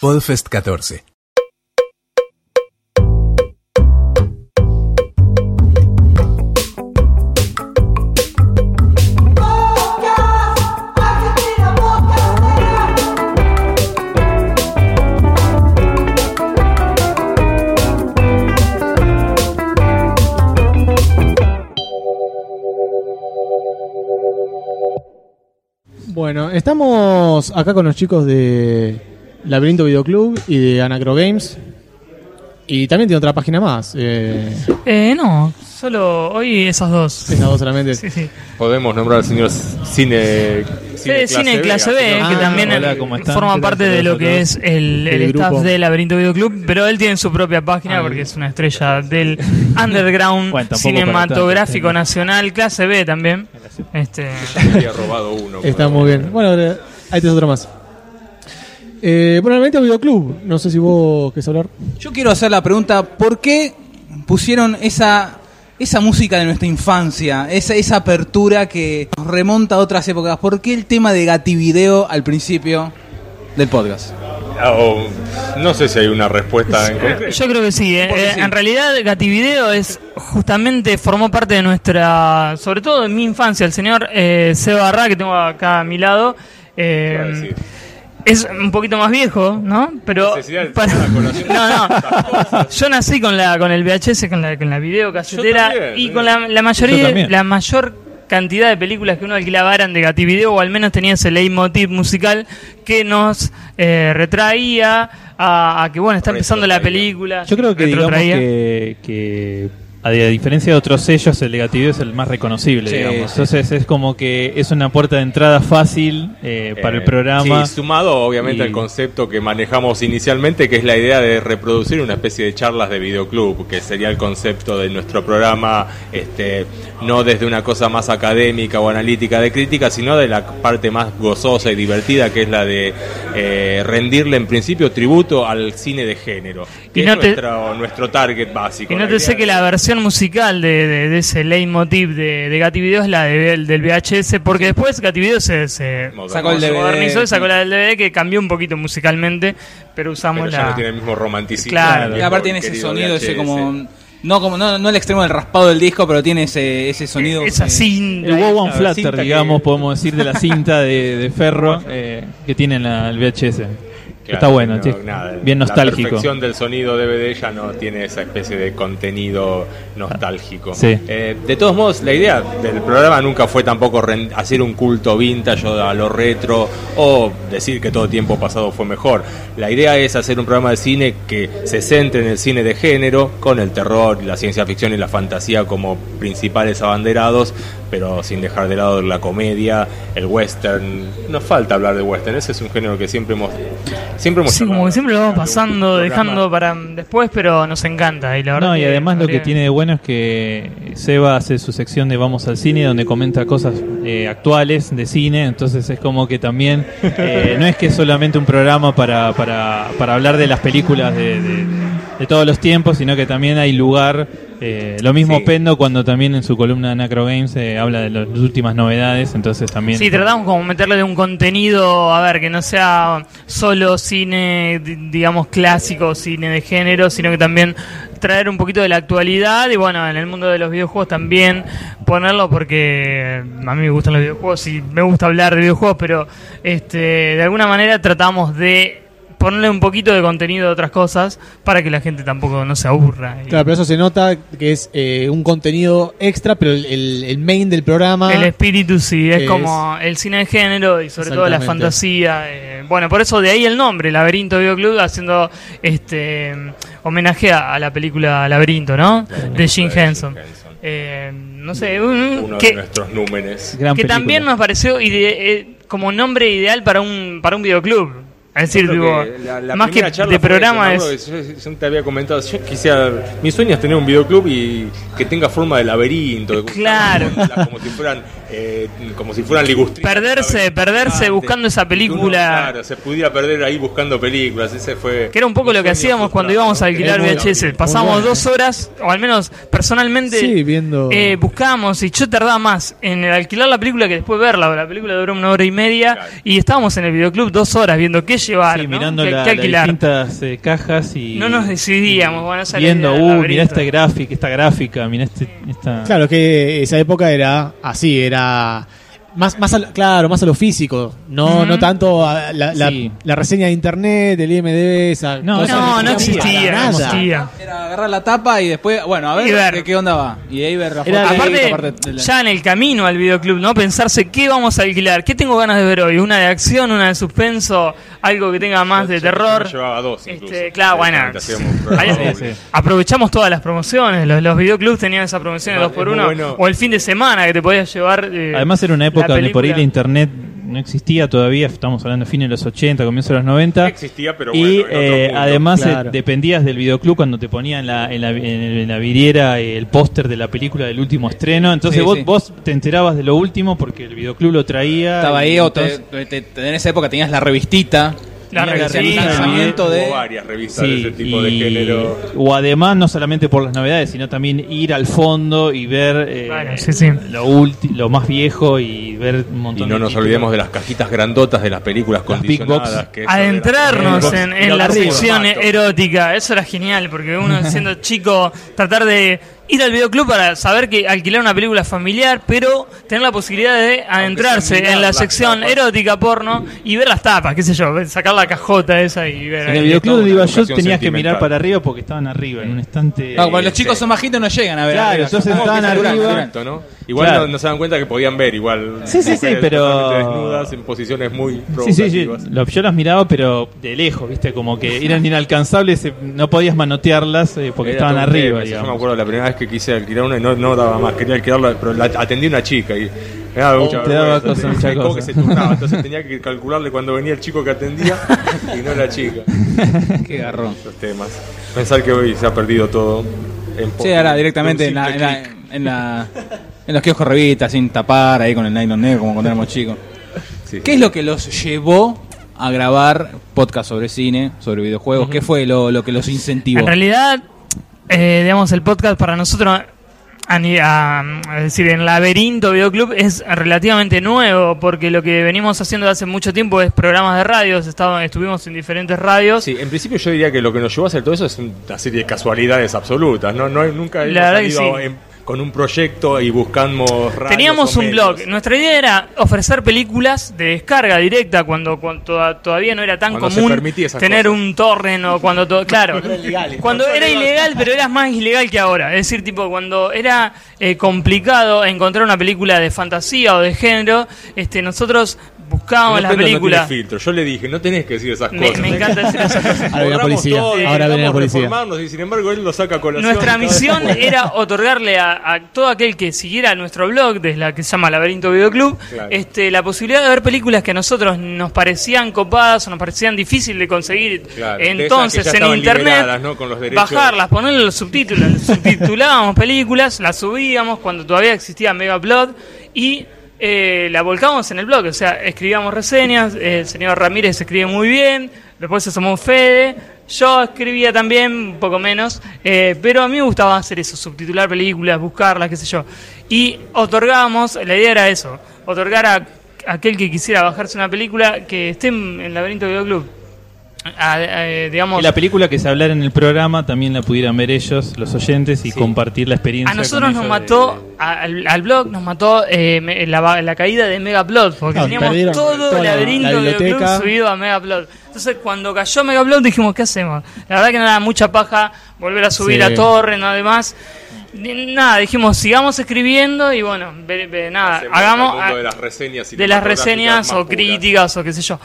Podfest 14. Bueno, estamos acá con los chicos de Laberinto Videoclub y de Anacro Games. Y también tiene otra página más. Eh, Eh, no, solo hoy esas dos. esas dos solamente. Sí, sí. Podemos nombrar al señor Cine. Cine, Cine Clase B, que Ah, también hola, eh, ¿cómo están? forma parte de lo que es el, el El staff grupo. de Laberinto Videoclub, pero él tiene su propia página Ah, porque es una estrella del underground Bueno, cinematográfico nacional, clase B también. Este, Me había robado uno. Está muy bien. Bueno, ahí tenés otro más. Eh, bueno, Laberinto Videoclub. No sé si vos querés hablar. Yo quiero hacer la pregunta, ¿por qué pusieron esa, esa música de nuestra infancia, esa, esa apertura que nos remonta a otras épocas? ¿Por qué el tema de Gativideo al principio del podcast? Ah, o- no sé si hay una respuesta en concreto. yo creo que sí, eh. Eh, sí. en realidad Gativideo es justamente formó parte de nuestra, sobre todo en mi infancia, el señor eh, Seba Barra, que tengo acá a mi lado. eh. Es un poquito más viejo, ¿no? Pero para- no, no. Yo nací con la con el VHS, con la con la videocasetera también, y sí. con la, la Yo mayoría la mayor cantidad de películas que uno alquilaba eran de Gativideo o al menos tenía ese leitmotiv musical que nos eh, retraía a, a que bueno, está empezando la película. Yo creo que digamos retrotraía. que, que a di- a diferencia de otros sellos, el negativo es el más reconocible, Sí, digamos. sí, Entonces es como que es una puerta de entrada fácil eh, para el Eh, programa. Sí, sumado obviamente Y- al concepto que manejamos inicialmente, que es la idea de reproducir una especie de charlas de videoclub, que sería el concepto de nuestro programa, este, no desde una cosa más académica o analítica de crítica, sino de la parte más gozosa y divertida, que es la de eh, rendirle en principio tributo al cine de género, que Y no es te- nuestro, nuestro target básico. Y no La te sé que la versión musical de, de, de ese leitmotiv de, de Gativideo es la de- del VHS, porque después Gativideo se, se. Sacó el modernizó y sacó la del DVD que cambió un poquito musicalmente, pero usamos pero la... ya no tiene el mismo romanticismo. Claro. Y aparte tiene ese sonido, ese como... No, como no, no el extremo del raspado del disco, pero tiene ese, ese sonido. Esa eh, cinta. El wow and La flutter, cinta que- digamos, podemos decir, de la cinta de, de ferro eh, que tiene la- el VHS. Claro, Está bueno, no, sí. nada, bien La nostálgico. perfección del sonido DVD ya no tiene esa especie de contenido nostálgico. Sí. Eh, de todos modos, la idea del programa nunca fue tampoco hacer un culto vintage o a lo retro o decir que todo tiempo pasado fue mejor. La idea es hacer un programa de cine que se centre en el cine de género, con el terror, la ciencia ficción y la fantasía como principales abanderados, pero sin dejar de lado la comedia, el western. Nos falta hablar de western, ese es un género que siempre hemos siempre hemos Sí, como que siempre lo vamos Un pasando, programa- dejando para después, pero nos encanta. Y la verdad No, y que además lo que tiene de bueno es que Seba hace su sección de Vamos al Cine, donde comenta cosas eh, actuales de cine, entonces es como que también eh, no es que es solamente un programa para, para, para hablar de las películas de, de- de todos los tiempos, sino que también hay lugar, eh, lo mismo Sí. Pendo cuando también en su columna de Nacro Games eh, habla de las últimas novedades, entonces también... Sí, tratamos como meterle de un contenido, a ver, que no sea solo cine, di- digamos, clásico, cine de género, sino que también traer un poquito de la actualidad y bueno, en el mundo de los videojuegos también ponerlo porque a mí me gustan los videojuegos y me gusta hablar de videojuegos, pero este de alguna manera tratamos de ponerle un poquito de contenido de otras cosas para que la gente tampoco no se aburra. Y- Claro, pero eso se nota que es eh, un contenido extra, pero el, el- el main del programa. El espíritu sí, es, Es- como el cine de género y sobre todo la fantasía. eh, bueno, por eso de ahí el nombre, Laberinto Videoclub, haciendo este homenaje a, a la película Laberinto, ¿no? De Jim Henson. Eh, no sé, un- Uno que, de nuestros númenes. Gran que película. también nos pareció ide- eh, como nombre ideal para un para un videoclub. Es decir, digo, la- la más que de programa eso, es... Yo, yo te había comentado, yo quisiera, mi sueño es tener un videoclub y que tenga forma de laberinto, de- Claro. como si fueran eh, como si fueran ligustrinas. Perderse, perderse buscando esa uno, película. claro, se pudiera perder ahí buscando películas. Ese fue. Que era un poco lo que hacíamos cuando íbamos a alquilar VHS. Pasábamos bueno. dos horas, o al menos personalmente, Sí, viendo- eh, buscábamos y yo tardaba más en el alquilar la película que después verla. La película duró una hora y media Claro. y estábamos en el videoclub dos horas viendo qué llevar, Sí, ¿no? mirando qué, la- qué las alquilar. distintas eh, cajas y No nos decidíamos, bueno, esa era viendo, uh, mirá esta gráfica, esta gráfica, mirá este, esta... Claro que esa época era así, era era más, más a lo- claro, más a lo físico, no, no tanto a la, la- Sí. la reseña de internet, del IMDB, esa No, cosa No, no existía para no nada. existía. Era agarrar la tapa y después, bueno, a ver, Y ver. de qué onda va. Y ahí ver la Era foto, Aparte, de la- ya en el camino al videoclub, ¿no? Pensarse qué vamos a alquilar, qué tengo ganas de ver hoy, una de acción, una de suspenso, algo que tenga más de terror. llevaba dos, incluso. Este, claro, bueno. Directamente hacíamos un programa Ahí- doble. sí. Aprovechamos todas las promociones, los, los videoclubs tenían esa promoción de 2 por muy 1 bueno. o el fin de semana que te podías llevar. eh, Además era una la época donde por ahí la internet no existía todavía, estamos hablando de fines de los 80, comienzos de los 90. Existía, pero y bueno, en otro eh, mundo. además eh, dependías del videoclub cuando te ponían la, en, la, en, el- en la vidriera eh, el póster de la película del último estreno. Entonces Sí, vos, sí. vos te enterabas de lo último porque el videoclub lo traía. Estaba ahí, o te- entonces- te- te- en esa época tenías la revistita. La revista, el lanzamiento Hubo de- varias revistas de ese tipo de y- género. o además no solamente por las novedades, sino también ir al fondo y ver eh, Claro, sí, sí. Lo, ulti- lo más viejo y ver un Y montón no de nos títulos. olvidemos de las cajitas grandotas de las películas Las Big condicionadas. Box. que Adentrarnos en, y en la sección erótica, eso era genial, porque uno siendo chico, tratar de ir al videoclub para saber que alquilar una película familiar, pero tener la posibilidad de adentrarse en la sección tapas. erótica porno y ver las tapas, qué sé yo, sacar la cajota esa y ver. En el videoclub iba yo tenías que mirar para arriba porque estaban arriba, en un estante. No, como los sí. chicos son bajitos no llegan a ver. Claro, que estaban arriba. Igual Claro. no, no se dan cuenta que podían ver igual. Sí, sí, sí, pero- desnudas en posiciones muy Sí, sí, sí. yo las miraba, pero de lejos, ¿viste? Como que eran inalcanzables, eh, no podías manotearlas eh, porque Era estaban arriba, tema. Yo me acuerdo la primera vez que quise alquilar una y no, no daba más, quería alquilarla, pero la atendí una chica y me daba mucha Oh, te daba cosa, te- mucha cosa. que se turnaba, entonces tenía que calcularle cuando venía el chico que atendía y no la chica. Qué garrón. Esos temas. Pensar que hoy se ha perdido todo. En Sí, ahora directamente en, la, en, la- en, la- en los kioscos revistas, sin tapar, ahí con el nylon negro, como cuando éramos chicos. Sí, ¿Qué es lo que los llevó a grabar podcast sobre cine, sobre videojuegos? ¿Qué fue lo, lo que los incentivó? En realidad, eh, digamos, el podcast para nosotros, a a- es decir, en Laberinto Videoclub es relativamente nuevo, porque lo que venimos haciendo hace mucho tiempo es programas de radios, estuvimos en diferentes radios. Sí, en principio yo diría que lo que nos llevó a hacer todo eso es una serie de casualidades absolutas. No, no nunca hemos La salido sí. en- con un proyecto y buscamos Teníamos un medios. blog. Nuestra idea era ofrecer películas de descarga directa cuando, cuando toda- todavía no era tan Cuando común tener cosas. un torrent o cuando todo. Claro. Cuando era ilegal, pero era más ilegal que ahora. Es decir, tipo, cuando era eh, complicado encontrar una película de fantasía o de género, este nosotros buscábamos No la prendo, no película. tiene filtro. Yo le dije, no tenés que decir esas Me, cosas. me encanta decir esas cosas. Ahora viene la policía. todo, Ahora viene la policía. reformarnos y sin embargo él lo saca colación. Nuestra misión era otorgarle a, a todo aquel que siguiera nuestro blog, desde la que se llama Laberinto Videoclub, Claro. este, la posibilidad de ver películas que a nosotros nos parecían copadas o nos parecían difíciles de conseguir Claro, entonces en internet, liberadas, ¿no? Con los derechos. bajarlas, ponerle los subtítulos, subtitulábamos películas, las subíamos cuando todavía existía Megaplot y eh, la volcamos en el blog, o sea, escribíamos reseñas, eh, el señor Ramírez escribe muy bien, después se sumó Fede, yo escribía también, un poco menos, eh, pero a mí me gustaba hacer eso, subtitular películas, buscarlas, qué sé yo. Y otorgábamos, la idea era eso, otorgar a aquel que quisiera bajarse una película que esté en el laberinto Videoclub. A- a- eh, digamos, Y la película que se hablara en el programa también la pudieran ver ellos, los oyentes, y Sí. compartir la experiencia. A nosotros nos mató, al, al blog nos mató eh, me- la, la caída de Megaplot, porque Ah, teníamos perdieron todo el la- laberinto la de biblioteca. subido a Megaplot. Entonces cuando cayó Megaplot dijimos, ¿qué hacemos? La verdad que no era mucha paja volver a subir Sí. a Torre, nada. Ni- Nada, dijimos, sigamos escribiendo y bueno, nada, Hacemos hagamos... de las reseñas, de las reseñas más o puras. críticas o qué sé yo.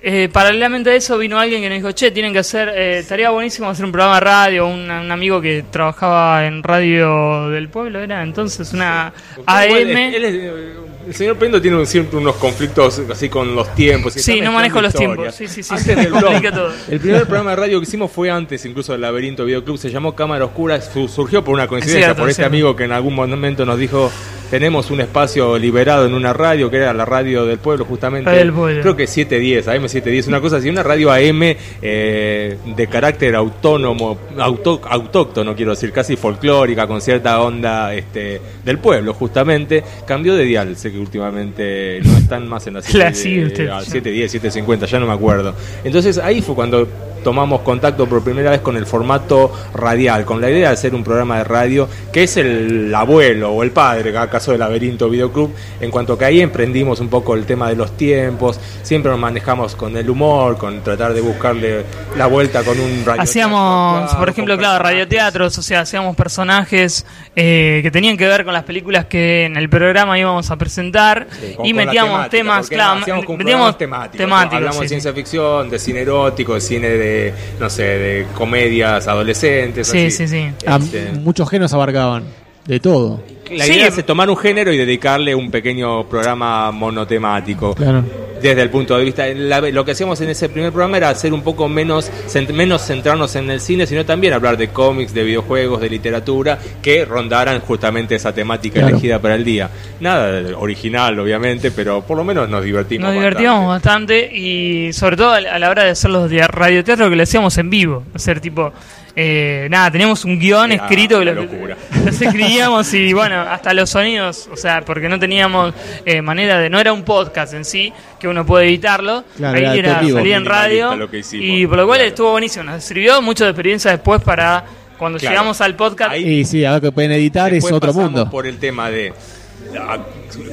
Eh, paralelamente a eso vino alguien que nos dijo, che, tienen que hacer, eh, estaría buenísimo hacer un programa de radio, un, un amigo que trabajaba en radio del pueblo, era entonces una AM. Igual, él es- eh, el señor Pendo tiene un- siempre unos conflictos así con los tiempos. Sí, no manejo los historias. tiempos. Sí, sí, sí, Antes del blog, todo. El primer programa de radio que hicimos fue antes incluso del Laberinto Videoclub, se llamó Cámara Oscura, su- surgió por una coincidencia, cierto, por es este amigo que en algún momento nos dijo, tenemos un espacio liberado en una radio, que era la radio del pueblo, justamente. Del pueblo. Creo que 710, AM710, una cosa así, una radio AM eh, de carácter autónomo, auto- autóctono, quiero decir, casi folclórica, con cierta onda este, del pueblo, justamente. Cambió de dial, sé que últimamente no están más en la La sigue usted. a 710, 750, ya no me acuerdo. Entonces ahí fue cuando tomamos contacto por primera vez con el formato radial, con la idea de hacer un programa de radio que es el abuelo o el padre, caso del Laberinto Videoclub, en cuanto que ahí emprendimos un poco el tema de los tiempos, siempre nos manejamos con el humor, con tratar de buscarle la vuelta con un radio. Hacíamos, por ejemplo, claro, radioteatros, o sea, hacíamos personajes eh, que tenían que ver con las películas que en el programa íbamos a presentar y metíamos temas, claro, metíamos temáticos. Hablamos sí, de ciencia ficción, de cine erótico, de cine de, no sé, de comedias adolescentes. Sí, así. sí, sí. Este, muchos géneros abarcaban. De todo. La Sí. idea es tomar un género y dedicarle un pequeño programa monotemático. Claro. Desde el punto de vista, la- lo que hacíamos en ese primer programa era hacer un poco menos, cent- menos centrarnos en el cine, sino también hablar de cómics, de videojuegos, de literatura, que rondaran justamente esa temática Claro. elegida para el día. Nada de- original, obviamente, pero por lo menos nos divertimos. Nos bastante. divertíamos bastante y sobre todo a la hora de hacer los dia- radioteatros que lo hacíamos en vivo. Hacer tipo, eh, nada, teníamos un guion Era escrito que lo, los escribíamos y bueno, hasta los sonidos, o sea, porque no teníamos eh, manera de, no era un podcast en sí, que uno puede editarlo. Claro, Ahí era salía en radio Minimalista lo que hicimos. y por lo cual Claro. estuvo buenísimo. Nos sirvió mucho de experiencia después para cuando Claro. llegamos al podcast. Ahí- Y sí, ahora que pueden editar es otro mundo. por el tema de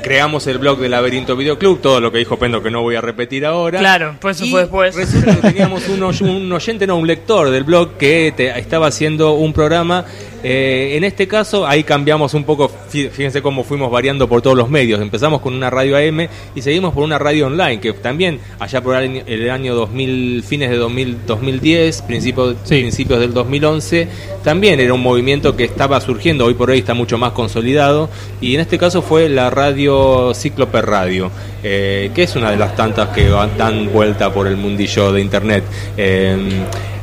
creamos el blog del Laberinto Videoclub, todo lo que dijo Pendo que no voy a repetir ahora. Claro, pues eso Y fue después. Resulta que teníamos un, oy- un oyente, no, un lector del blog que te- estaba haciendo un programa. eh, en este caso, ahí cambiamos un poco, fí- fíjense cómo fuimos variando por todos los medios. Empezamos con una radio AM y seguimos por una radio online, que también allá por el año, el año 2000, fines de 2000, 2010, principios, Sí. principios del 2011, también era un movimiento que estaba surgiendo, hoy por hoy está mucho más consolidado, y en este caso fue la radio Cíclope Radio, eh, que es una de las tantas que dan vuelta por el mundillo de Internet. Eh,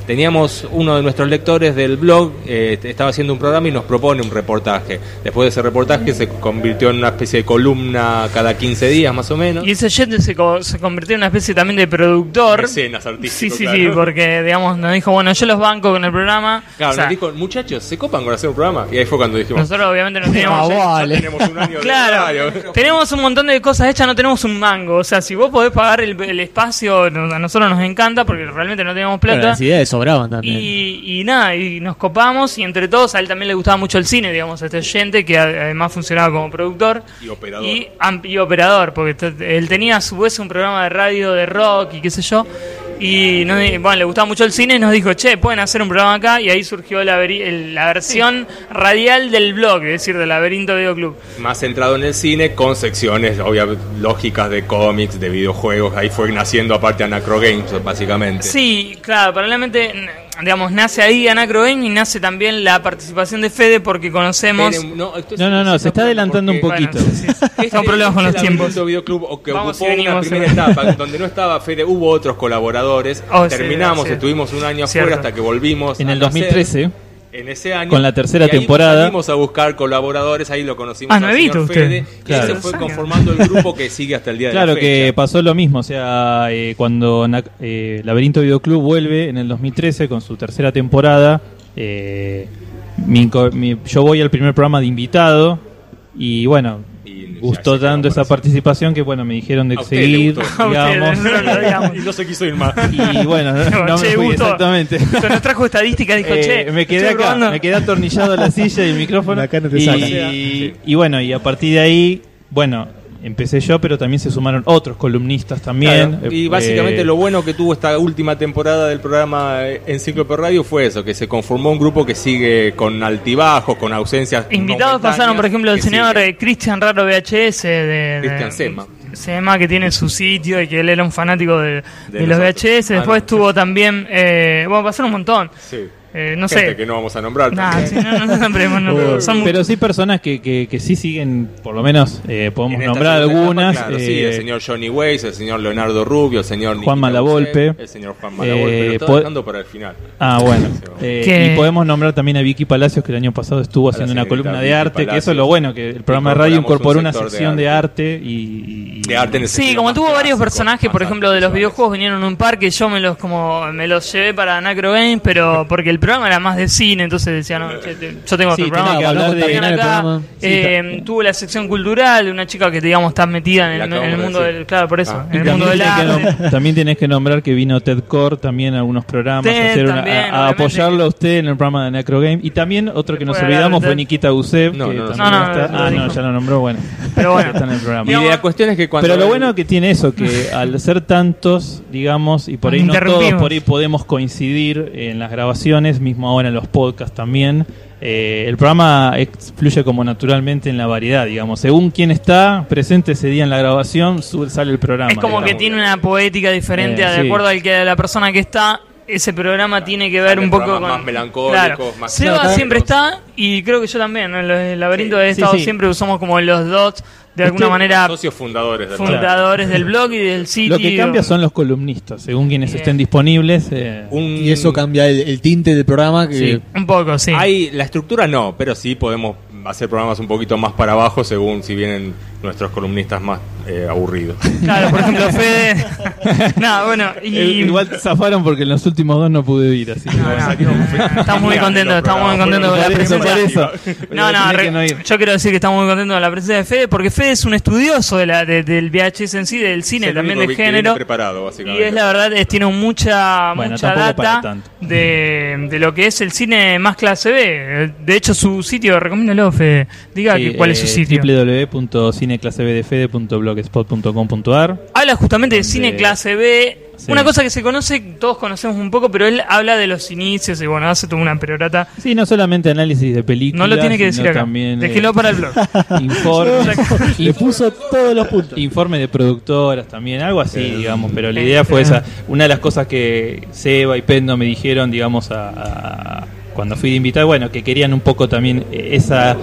Teníamos uno de nuestros lectores del blog, eh, estaba haciendo un programa y nos propone un reportaje. Después de ese reportaje se convirtió en una especie de columna cada 15 días más o menos. Y ese oyente se, co- se convirtió en una especie también de productor. Mecenas artístico, Sí, sí, claro. sí, porque digamos nos dijo, bueno, yo los banco con el programa. Claro, O sea, nos dijo, muchachos, ¿se copan con hacer un programa? Y ahí fue cuando dijimos, nosotros obviamente no teníamos... vale. tenemos un año de Claro, radio. tenemos un montón de cosas hechas, no tenemos un mango. O sea, si vos podés pagar el, el espacio, no- a nosotros nos encanta porque realmente no teníamos Pero plata. las ideas sobraban también. Y, y nada, y nos copamos y entre todos a él también le gustaba mucho el cine, digamos, a este oyente que además funcionaba como productor Y operador. y, y operador, porque te- él tenía a su vez un programa de radio de rock y qué sé yo. Y nos bueno, le gustaba mucho el cine y nos dijo, che, pueden hacer un programa acá. Y ahí surgió la, la versión radial del blog, es decir, del Laberinto Video Club. Más centrado en el cine, con secciones obvia, lógicas de cómics, de videojuegos. Ahí fue naciendo aparte Anacro Games, básicamente. Sí, claro, paralelamente, digamos, nace ahí Anacro Game y nace también la participación de Fede porque conocemos... Esperen, no, esto es- No, no, no, se está adelantando un porque- poquito. Bueno, sí, sí. Este- problemas con los tiempos. Videoclub, o que Vamos ocupó una venimos, primera sí. etapa donde no estaba Fede, hubo otros colaboradores. Oh, Terminamos, sí. estuvimos un año Cierto. afuera hasta que volvimos. En el nacer. 2013, En ese año. Con la tercera y ahí temporada. Salimos a buscar colaboradores, ahí lo conocimos Ah, al nuevito señor usted. Fede. Claro. Y se fue conformando el grupo que sigue hasta el día de Claro la que fecha. pasó lo mismo, o sea, eh, cuando Na- eh, Laberinto Videoclub vuelve en el 2013 con su tercera temporada, eh, mi inco- mi- yo voy al primer programa de invitado y bueno, Y gustó tanto esa participación que bueno, me dijeron de A usted le seguir, gustó. Digamos. digamos. y no se quiso ir más. Y bueno, no, no me Che, fui gustó. exactamente. Nos trajo estadísticas, dijo, Eh, che, me quedé estoy acá, probando. me quedé atornillado a la silla y el micrófono. Acá no te y bueno, y a partir de ahí, bueno, empecé yo, pero también se sumaron otros columnistas también. Claro, y Eh, básicamente lo bueno que tuvo esta última temporada del programa eh, Enciclopedia Radio fue eso, que se conformó un grupo que sigue con altibajos, con ausencias. Invitados pasaron, por ejemplo, el señor sigue. eh, Cristian Raro VHS de, Cristian Sema. Sema, que tiene su sitio y que él era un fanático de, De de los. VHS. Ah, Después no, tuvo también, eh, bueno, pasaron un montón. Sí. Eh, no Gente sé. que no vamos a nombrar. Nah, también. sí, no, no, no, nombremos, no, Pero- son Pero sí personas que, que, que sí siguen, por lo menos eh, podemos nombrar etapa, algunas. sí, eh, el señor Johnny Weiss, el señor Leonardo Rubio, el señor Juan Nikita Malavolpe. El señor Juan Malavolpe. Eh, dejando para el final. Ah, bueno. Eh, Y podemos nombrar también a Vicky Palacios, que el año pasado estuvo A haciendo una columna de Vicky arte, que eso es lo bueno, que el programa de radio incorporó un una sector de sección de arte. arte y... y- De arte en el Sí, como tuvo varios personajes, por ejemplo, de los videojuegos vinieron un par que yo me los como me los llevé para Nacro Games, pero porque el programa era más de cine, entonces decía, no, che, te- yo tengo Sí, otro programa tenía que hablar el. Eh, tuvo la sección cultural de una chica que digamos está metida en La el, en acabamos el de mundo decir. del, claro, por eso, Ah. en Y el mundo también, del tenés que arte. nom- también tenés que nombrar que vino Ted Core también a algunos programas Ted a, hacer una- también, a- a obviamente. apoyarlo a usted en el programa de Necro Game y también otro que nos Después de hablar olvidamos de fue Ted. Nikita Gusev No, que no, no, también no, no, está- no, ah no ya lo nombró bueno Pero bueno. está en el programa Y la cuestión es que cuando. pero lo bueno que tiene eso, que al ser tantos, digamos, y por ahí no todos, Interrumpimos. por ahí podemos coincidir en las grabaciones, mismo ahora en los podcasts también, eh, el programa fluye como naturalmente en la variedad, digamos. Según quién está presente ese día en la grabación, su- sale el programa. Es como que tiene una poética diferente Eh, de sí. acuerdo al que la persona que está. Ese programa tiene que ver un poco con. más melancólicos, Claro. más Seba siempre está, y creo que yo también. En el laberinto Sí, de estado sí. siempre usamos como los dots de alguna Usted- manera Socios fundadores del fundadores del blog y del sitio. Lo que cambia son los columnistas, según quienes estén disponibles. eh, Un- Y eso cambia el, el tinte del programa. Que Sí. Un poco, sí. Hay, la estructura no, pero sí podemos hacer programas un poquito más para abajo según si vienen nuestros columnistas más eh, aburridos. Claro, por ejemplo, Fede. no, bueno, y. Igual zafaron porque en los últimos dos no pude ir, así que No, bueno. no, estamos muy contentos, estamos muy contentos con la presencia. por eso. No, no, re- yo quiero decir que estamos muy contentos con la presencia de Fede, porque Fede es un estudioso de la, de- del VHS en sí, del cine, Es también de género. preparado, Y es la verdad, es, tiene mucha, Bueno, mucha data de, de lo que es el cine más clase B. De hecho, su sitio, recomiéndalo, Fede. Diga Sí, que- cuál es su eh, sitio. www.cineclasebdfede.blogspot.com.ar Habla justamente de cine clase B. Sí. Una cosa que se conoce, todos conocemos un poco, pero él habla de los inicios y bueno, hace toda una perorata. Sí, no solamente análisis de películas, No lo tiene que decir acá. también eh, Déjelo para el blog. informe, le puso todos los puntos. informe de productoras también, algo así, Eh, digamos, pero la eh, idea fue eh. esa. Una de las cosas que Seba y Pendo me dijeron, digamos, a, a- cuando fui de invitar, bueno, que querían un poco también eh, esa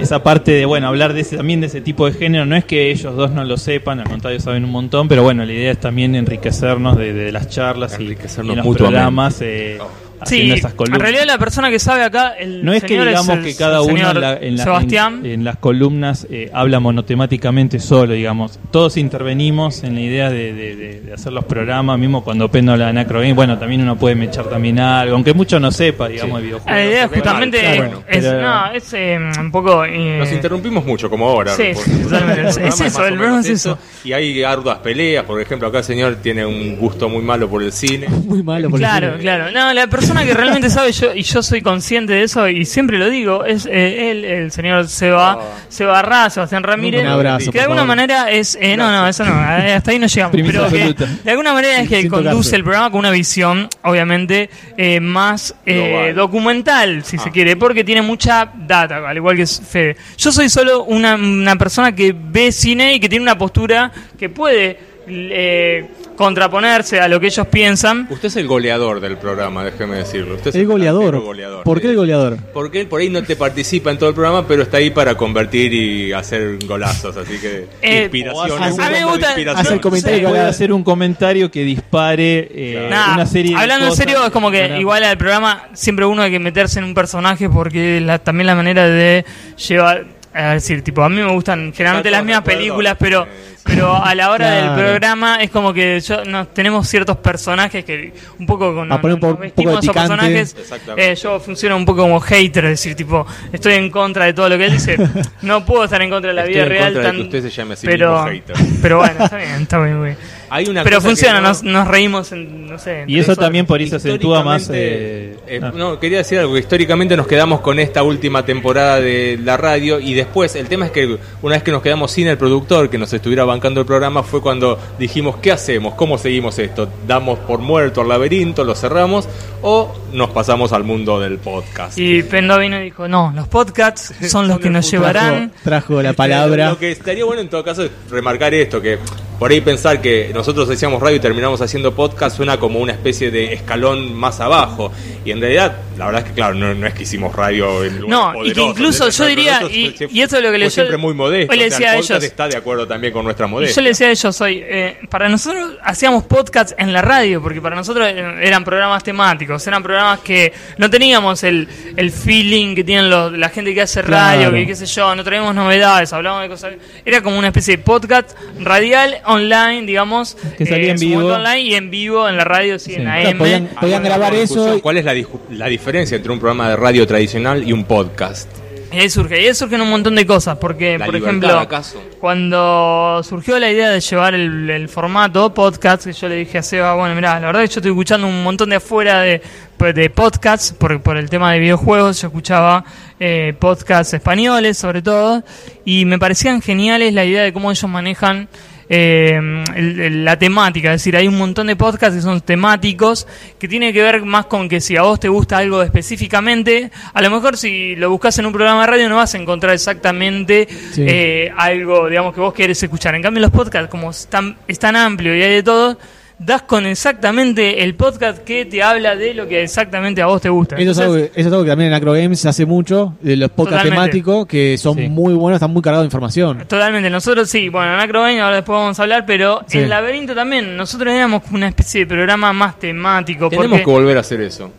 esa parte de, bueno, hablar de ese, también de ese tipo de género, no es que ellos dos no lo sepan, al contrario saben un montón, pero bueno, la idea es también enriquecernos de, de las charlas y, y los mutuamente. programas eh, Sí, en realidad la persona que sabe acá, el No es que digamos el- que cada el uno en, la- en la- Sebastián. en- en las columnas eh, habla monotemáticamente solo, digamos. Todos intervenimos en la idea de, de- de- de hacer los programas, mismo cuando Pendo habla de Anacro bueno, también uno puede mechar también algo, aunque mucho no sepa, digamos, de Ah, la videojuegos. idea justamente claro, es, pero- no, es eh, un poco... eh, Nos interrumpimos mucho, como ahora. Sí, sí, totalmente. el Es eso, el menos es eso. Y hay arduas peleas. Por ejemplo, acá el señor tiene un gusto muy malo por el cine. Muy malo. por el Claro, cine. claro. No, la persona que realmente sabe, yo, y yo soy consciente de eso, y siempre lo digo, es eh, él, el señor Seba, Ah. Seba Ra, Sebastián Ramírez. Un abrazo, Que de alguna favor. manera es. eh, no, no, eso no, eh, hasta ahí no llegamos. Pero que de alguna manera es que conduce el programa con una visión, obviamente, eh, más eh, documental, si se Ah. quiere, porque tiene mucha data, al igual que Fede. Yo soy solo una, una persona que ve cine y que tiene una postura que puede. Eh, contraponerse a lo que ellos piensan Usted es el goleador del programa, déjeme decirlo. Usted es El goleador. ¿Por qué el goleador? Porque él por ahí no te participa en todo el programa, pero está ahí para convertir y hacer golazos. Así que Eh, inspiración. a es un mí me de gusta- inspiración. Hace el comentario Sí. que Puede habla- hacer un comentario que dispare eh, Nah, una serie de hablando en cosas. serio, es como que Para- igual al programa siempre uno hay que meterse en un personaje porque la, también la manera de llevar, es decir, tipo, a mí me gustan generalmente las mismas películas, pero sí. pero a la hora Claro. del programa es como que yo nos tenemos ciertos personajes que un poco con A poner un po- nos un poco de vestimos esos picante. personajes. Exactamente. Eh, yo funciono un poco como hater, es decir, tipo, estoy en contra de todo lo que él dice. No puedo estar en contra de la Estoy vida en real contra de tan que usted se llame a sí pero mismo hater. pero bueno, está bien, está bien, güey. Hay una Pero cosa funciona, no- nos, nos reímos en, no sé. Y eso también por ahí se acentúa más... Eh, eh, ah. no, quería decir algo, históricamente nos quedamos con esta última temporada de la radio y después el tema es que una vez que nos quedamos sin el productor que nos estuviera bancando el programa fue cuando dijimos, ¿qué hacemos? ¿Cómo seguimos esto? ¿Damos por muerto al laberinto, lo cerramos o nos pasamos al mundo del podcast? Y Pendo vino y dijo, no, los podcasts son los que nos llevarán. trajo la Este, palabra. Lo que estaría bueno en todo caso es remarcar esto, que por ahí pensar que nosotros hacíamos radio y terminamos haciendo podcast suena como una especie de escalón más abajo. Y en realidad, la verdad es que, claro, no, no es que hicimos radio en No, y que incluso yo diría, y- y eso es lo que le- fue siempre yo- muy modesto. hoy le o sea, decía el a podcast ellos- está de acuerdo también con nuestra modestia. yo le decía a ellos hoy, eh, para nosotros hacíamos podcasts en la radio, porque para nosotros eh, eran programas temáticos, eran programas que no teníamos el, el feeling que tienen los- la gente que hace radio, Claro. que qué sé yo, no traíamos novedades, hablábamos de cosas. Era como una especie de podcast radial online, digamos. Que salía en su vivo. online y en vivo en la radio, sí, Sí. en AM. podían, podían grabar eso. ¿Cuál es la, diferencia entre un programa de radio tradicional y un podcast? Y ahí surge, y ahí surgen un montón de cosas, porque, ¿La por ejemplo, acaso? cuando surgió la idea de llevar el, el formato podcast, que yo le dije a Seba, bueno, mirá, la verdad es que yo estoy escuchando un montón de afuera de, pues, de podcasts, por, por el tema de videojuegos, yo escuchaba eh, podcasts españoles sobre todo, y me parecían geniales la idea de cómo ellos manejan eh, el- el- la temática, es decir, hay un montón de podcasts que son temáticos, que tiene que ver más con que si a vos te gusta algo específicamente, a lo mejor si lo buscas en un programa de radio no vas a encontrar exactamente Sí. eh, algo, digamos, que vos querés escuchar. En cambio, los podcasts, como es tan, es tan amplio y hay de todo, das con exactamente el podcast que te habla de lo que exactamente a vos te gusta. Eso es, algo que, eso es algo que también en Acro Games se hace mucho, de los podcasts temáticos, que son Sí. muy buenos, están muy cargados de información. Totalmente, nosotros sí, bueno, en Acrobain ahora después vamos a hablar, pero Sí. en Laberinto también, nosotros éramos una especie de programa más temático, Tenemos que volver a hacer eso.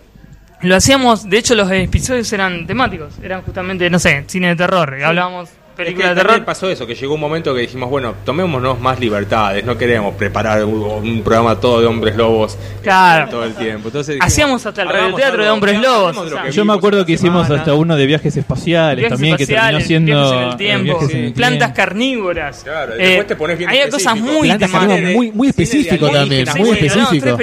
lo hacíamos, de hecho los episodios eran temáticos, eran justamente, no sé, cine de terror, hablábamos Es que películas de también terror. pasó eso, que llegó un momento que dijimos, bueno, tomémonos más libertades, no queremos preparar un, un programa todo de hombres lobos eh, todo el tiempo. Entonces dijimos, Hacíamos hasta el radioteatro de hombres lobos, o sea, Yo me acuerdo que hicimos semana. hasta uno de viajes espaciales Viajes también, que terminó siendo viajes en el eh, en el plantas tiempo. carnívoras. Claro, y Eh, después te pones bien había cosas muy muy- muy específico también, muy específico.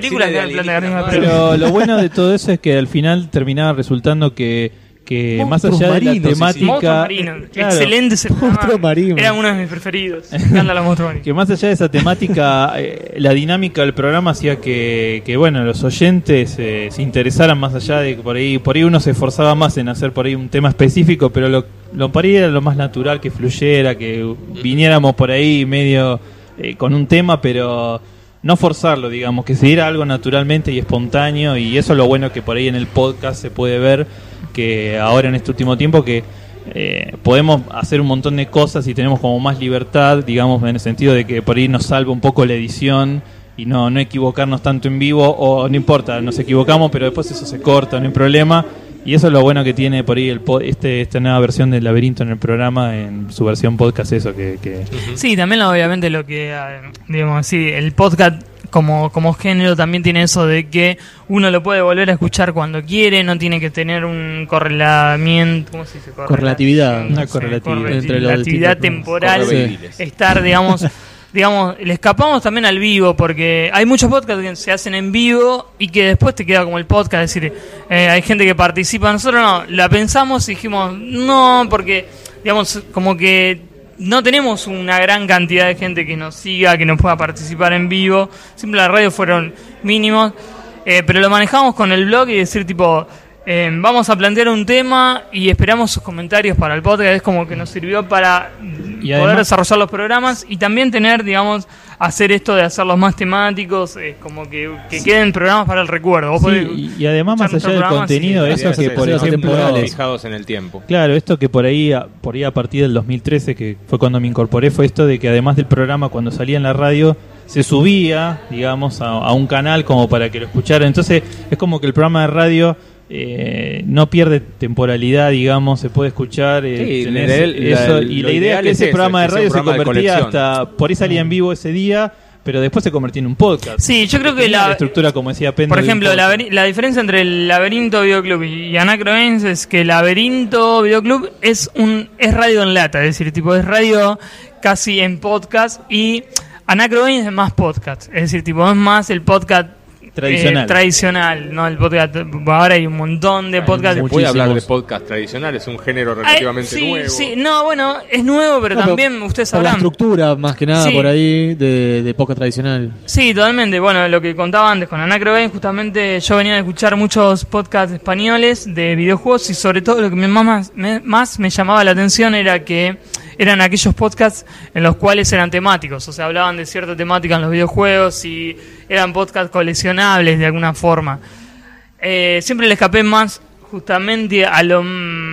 Pero lo bueno de todo eso es que al final terminaba resultando que, que más allá de la marinos, sí, sí. Temática, claro, excelente ese marinos. Era uno de mis preferidos. Que más allá de esa temática, eh, la dinámica del programa hacía que, que, bueno, los oyentes eh, se interesaran más allá de que por ahí, por ahí uno se esforzaba más en hacer por ahí un tema específico, pero lo, lo por ahí era lo más natural que fluyera, que viniéramos por ahí medio eh, con un tema, pero no forzarlo, digamos, que se diera algo naturalmente y espontáneo, y eso es lo bueno que por ahí en el podcast se puede ver, que ahora en este último tiempo que eh, podemos hacer un montón de cosas y tenemos como más libertad, digamos, en el sentido de que por ahí nos salva un poco la edición y no, no equivocarnos tanto en vivo, o no importa, nos equivocamos, pero después eso se corta, no hay problema. Y eso es lo bueno que tiene por ahí el po- este, esta nueva versión del laberinto en el programa, en su versión podcast, eso que... que Sí, también obviamente lo que, eh, digamos así, el podcast como, como género también tiene eso de que uno lo puede volver a escuchar cuando quiere, no tiene que tener un correlamiento, ¿cómo se dice? Correla- Correlatividad. no Una sé, correlatividad. Entre los temporal, estar, digamos, digamos, le escapamos también al vivo, porque hay muchos podcasts que se hacen en vivo y que después te queda como el podcast, es decir, eh, hay gente que participa, nosotros no, la pensamos y dijimos, no, porque, digamos, como que no tenemos una gran cantidad de gente que nos siga, que nos pueda participar en vivo, siempre las radios fueron mínimos, eh, pero lo manejamos con el blog y decir tipo, eh, vamos a plantear un tema y esperamos sus comentarios para el podcast, es como que nos sirvió para Y poder además- desarrollar los programas y también tener, digamos, hacer esto de hacerlos más temáticos, eh, como que, que queden programas para el recuerdo. Vos Sí, podés y, y además más allá del contenido, sí, eso que por eso, ejemplo... fijados en el tiempo. Claro, esto que por ahí, a- por ahí a partir del 2013, que fue cuando me incorporé, fue esto de que además del programa, cuando salía en la radio, se subía, digamos, a, a un canal como para que lo escucharan. Entonces, es como que el programa de radio eh, no pierde temporalidad, digamos, se puede escuchar. eh, Sí, tenés eso, y la idea es que es ese eso, programa de radio se convertía hasta, por ahí salía en vivo ese día, pero después se convertía en un podcast. Sí, yo creo que la, estructura, como decía Pendo, Por ejemplo, la, la diferencia entre el Laberinto Videoclub y Anacro Games es que el Laberinto Videoclub es un es radio en lata, es decir, tipo es radio casi en podcast y Anacro Games es más podcast, es decir, tipo es más el podcast eh, Tradicional. tradicional, no el podcast. Ahora hay un montón de podcasts. Se puede hablar de podcast tradicional, es un género Ay, relativamente sí, nuevo. sí, no, bueno, es nuevo, pero No, también ustedes por la sabrán. estructura, más que nada, Sí. por ahí, de, de podcast tradicional. Sí, totalmente. Bueno, lo que contaba antes con Anacro justamente yo venía de escuchar muchos podcasts españoles de videojuegos y sobre todo lo que me más, me, más me llamaba la atención era que eran aquellos podcasts en los cuales eran temáticos, o sea, hablaban de cierta temática en los videojuegos y eran podcasts coleccionables de alguna forma. Eh, siempre le escapé más justamente a, lo,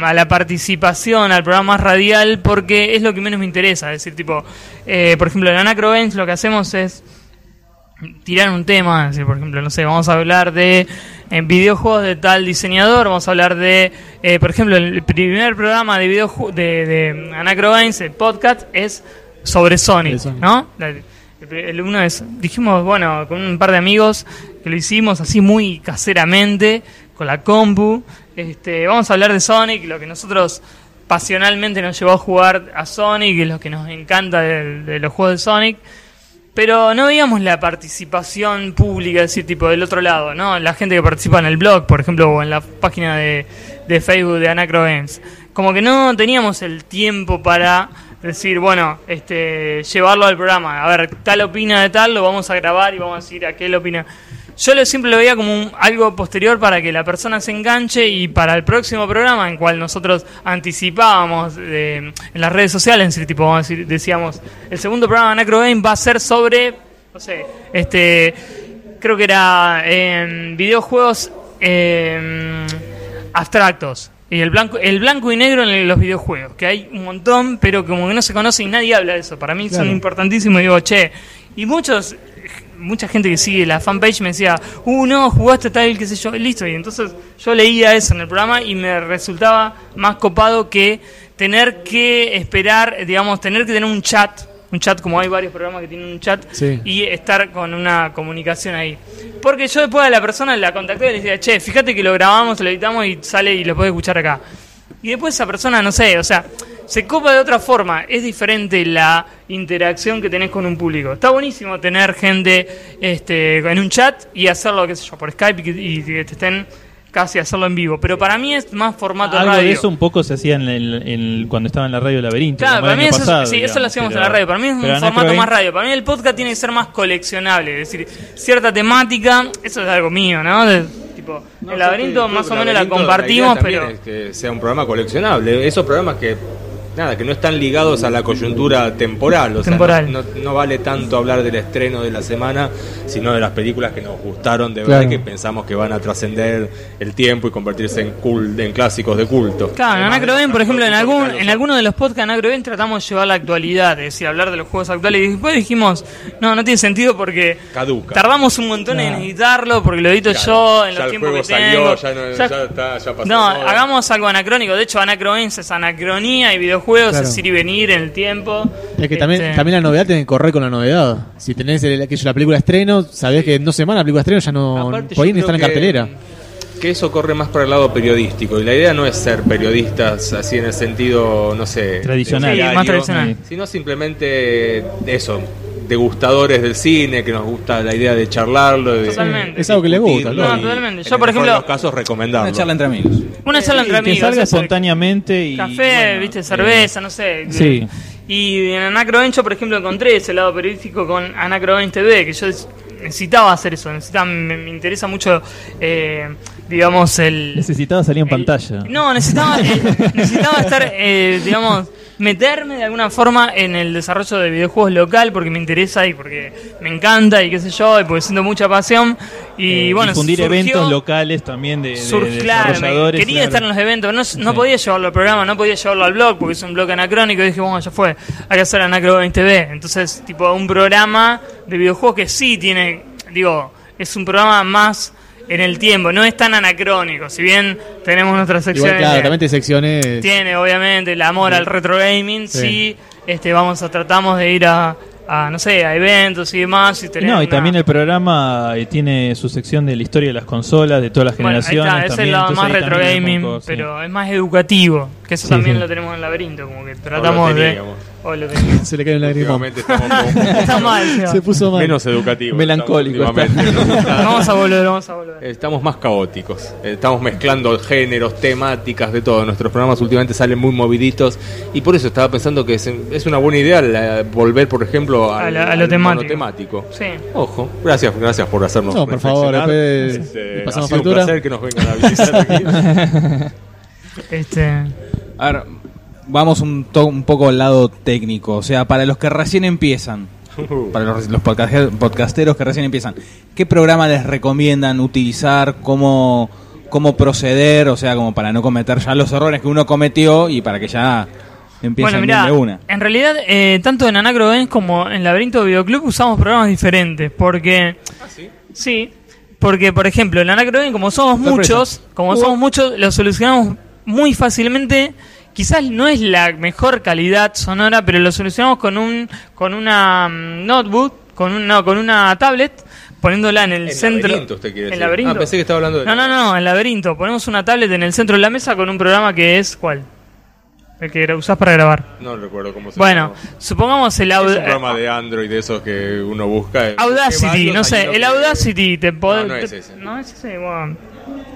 a la participación, al programa radial, porque es lo que menos me interesa. Es decir, tipo, eh, por ejemplo, en Anacro Games lo que hacemos es tirar un tema, decir, por ejemplo, no sé, vamos a hablar de en videojuegos de tal diseñador, vamos a hablar de, eh, por ejemplo, el primer programa de videojuegos de, de Anacro Games, el podcast, es sobre Sonic, De Sonic. ¿no? El, el uno es, dijimos, bueno, con un par de amigos que lo hicimos así muy caseramente, con la compu, este, vamos a hablar de Sonic, lo que nosotros pasionalmente nos llevó a jugar a Sonic y lo que nos encanta de, de los juegos de Sonic. Pero no veíamos la participación pública, decir, tipo del otro lado, ¿no? La gente que participa en el blog, por ejemplo, o en la página de, de Facebook de Anacro Games. Como que no teníamos el tiempo para decir, bueno, este, llevarlo al programa. A ver, tal opina de tal, lo vamos a grabar y vamos a decir a qué opina. Yo lo, siempre lo veía como un- algo posterior para que la persona se enganche y para el próximo programa en cual nosotros anticipábamos eh, en las redes sociales, es decir, tipo, vamos a decir, decíamos, el segundo programa de Anacro Game va a ser sobre, no sé, este, creo que era en videojuegos eh, abstractos. Y el blanco, el blanco y negro en los videojuegos, que hay un montón, pero como que no se conoce y nadie habla de eso. Para mí son importantísimos. Y digo, che, y muchos, mucha gente que sigue la fanpage me decía, uh, no, jugaste tal, qué sé yo, listo. Y entonces yo leía eso en el programa y me resultaba más copado que tener que esperar, digamos, tener que tener un chat. Un chat, como hay varios programas que tienen un chat, Sí. y estar con una comunicación ahí. Porque yo después a la persona la contacté y le decía, che, fíjate que lo grabamos, lo editamos y sale y lo puedes escuchar acá. Y después esa persona, no sé, o sea, se copa de otra forma. Es diferente la interacción que tenés con un público. Está buenísimo tener gente este, en un chat y hacerlo, qué sé yo, por Skype y que, te estén casi hacerlo en vivo. Pero para mí es más formato Algo radio. de eso un poco se hacía en el- en- cuando estaba en la radio Laberinto. Claro, para mí eso, pasado, sí, eso lo hacíamos pero- en la radio. Para mí es un formato más radio. Para mí el podcast tiene que ser más coleccionable. Es decir, cierta temática, eso es algo mío, ¿no? De- tipo, No, el laberinto más o menos la compartimos, pero... es que sea un programa coleccionable. Esos programas que nada que no están ligados a la coyuntura temporal. O sea, Temporal. no, no- no vale tanto hablar del estreno de la semana, sino de las películas que nos gustaron de Claro. ver y que pensamos que van a trascender el tiempo y convertirse en, cul- en clásicos de culto. Claro, en Además Anacro de Ben, por ejemplo, en algún, en alguno de los podcasts Ben tratamos de llevar la actualidad, es decir, hablar de los juegos actuales. Y después dijimos, no, no tiene sentido porque Caduca. tardamos un montón en editarlo, porque lo edito Claro, yo en ya los el tiempos juego que salió, tengo. ya no- Ya- ya está, ya pasó No, hagamos algo anacrónico. De hecho, Anacro Ben es anacronía y videojuegos, Claro. es ir y venir en el tiempo. Es que también, Este, también la novedad tiene que correr con la novedad. Si tenés el, aquello, la película de estreno, sabés que en dos semanas la película de estreno ya no. Aparte, por ahí ni está en cartelera. Que, eso corre más para el lado periodístico. Y la idea no es ser periodistas así en el sentido, no sé, Tradicional. Sí, diario, más tradicional. Sino simplemente eso, degustadores del cine, que nos gusta la idea de charlarlo. de Totalmente. Es algo que le gusta, No, y, totalmente. en Yo, por ejemplo- los casos recomendarlo. Una charla entre amigos. Una charla entre Y que amigos. salga espontáneamente y Café, bueno, viste, eh, cerveza, no sé. sí. Y en Anacro Ben yo, por ejemplo, encontré ese lado periodístico con Anacro Ben TV, que yo necesitaba hacer eso, necesitaba, me, me interesa mucho, eh, digamos, el... Necesitaba salir en el- pantalla. No, necesitaba, eh, necesitaba estar, eh, digamos, meterme de alguna forma en el desarrollo de videojuegos local porque me interesa y porque me encanta y qué sé yo, y porque siento mucha pasión. Y Eh, bueno, difundir surgió- eventos locales también de, de- Sur- de claro, desarrolladores. quería claro. estar en los eventos, no, no Sí. podía llevarlo al programa, no podía llevarlo al blog, porque es un blog anacrónico, y dije, bueno, ya fue, hay que hacer Anacro 20 TV. Entonces, tipo, un programa de videojuegos que sí tiene, digo, es un programa más en el tiempo, no es tan anacrónico, si bien tenemos nuestras Igual, secciones... claro, de- también tiene secciones. tiene obviamente el amor al retro gaming, sí, Sí. este, vamos a tratamos de ir a, a, no sé, a eventos y demás. Y tener No, y una- también el programa eh, tiene su sección de la historia de las consolas, de todas las Bueno, ahí generaciones. está, es el más retro gaming, poco, sí. pero es más educativo, que eso Sí, también sí. lo tenemos en el laberinto, como que tratamos de... teníamos. o lo teníamos. Se le cae un lagrimón. Está mal, Seba. Se puso mal. menos educativos. Melancólico. Vamos a volver, vamos a volver. Estamos más caóticos, estamos mezclando géneros, temáticas, de todo. Nuestros programas últimamente salen muy moviditos y por eso estaba pensando que es, es una buena idea la- volver, por ejemplo, al, A la- a lo al temático. Sí. Ojo, gracias, gracias por hacernos No, por favor, después Este, le ha pasamos sido factura. un placer que nos vengan a visitar aquí. Este, A ver, vamos un, to- un poco al lado técnico. O sea, para los que recién empiezan, para los, los podcaster- podcasteros que recién empiezan, ¿qué programa les recomiendan utilizar? ¿Cómo, ¿Cómo proceder? O sea, como para no cometer ya los errores que uno cometió y para que ya empiecen Bueno, de una. en realidad, eh, tanto en Anacro Games como en Laberinto Videoclub usamos programas diferentes. Porque. sí? porque por ejemplo, en Anacro Games, como somos Sorpresa. muchos, como somos muchos, lo solucionamos muy fácilmente. Quizás no es la mejor calidad sonora, pero lo solucionamos con un con una mm, notebook, con un, no, con una tablet, poniéndola en el En centro. laberinto, usted quiere ¿En decir. laberinto? Ah, pensé que estaba hablando de- No, no, no, en laberinto. Ponemos una tablet en el centro de la mesa con un programa que es ¿cuál? El que usás para grabar. No recuerdo cómo se Bueno, llama. supongamos el Es un programa de Android de esos que uno busca. Audacity, no sé, el que- Audacity te puede. No, no es ese. No es ese, bueno,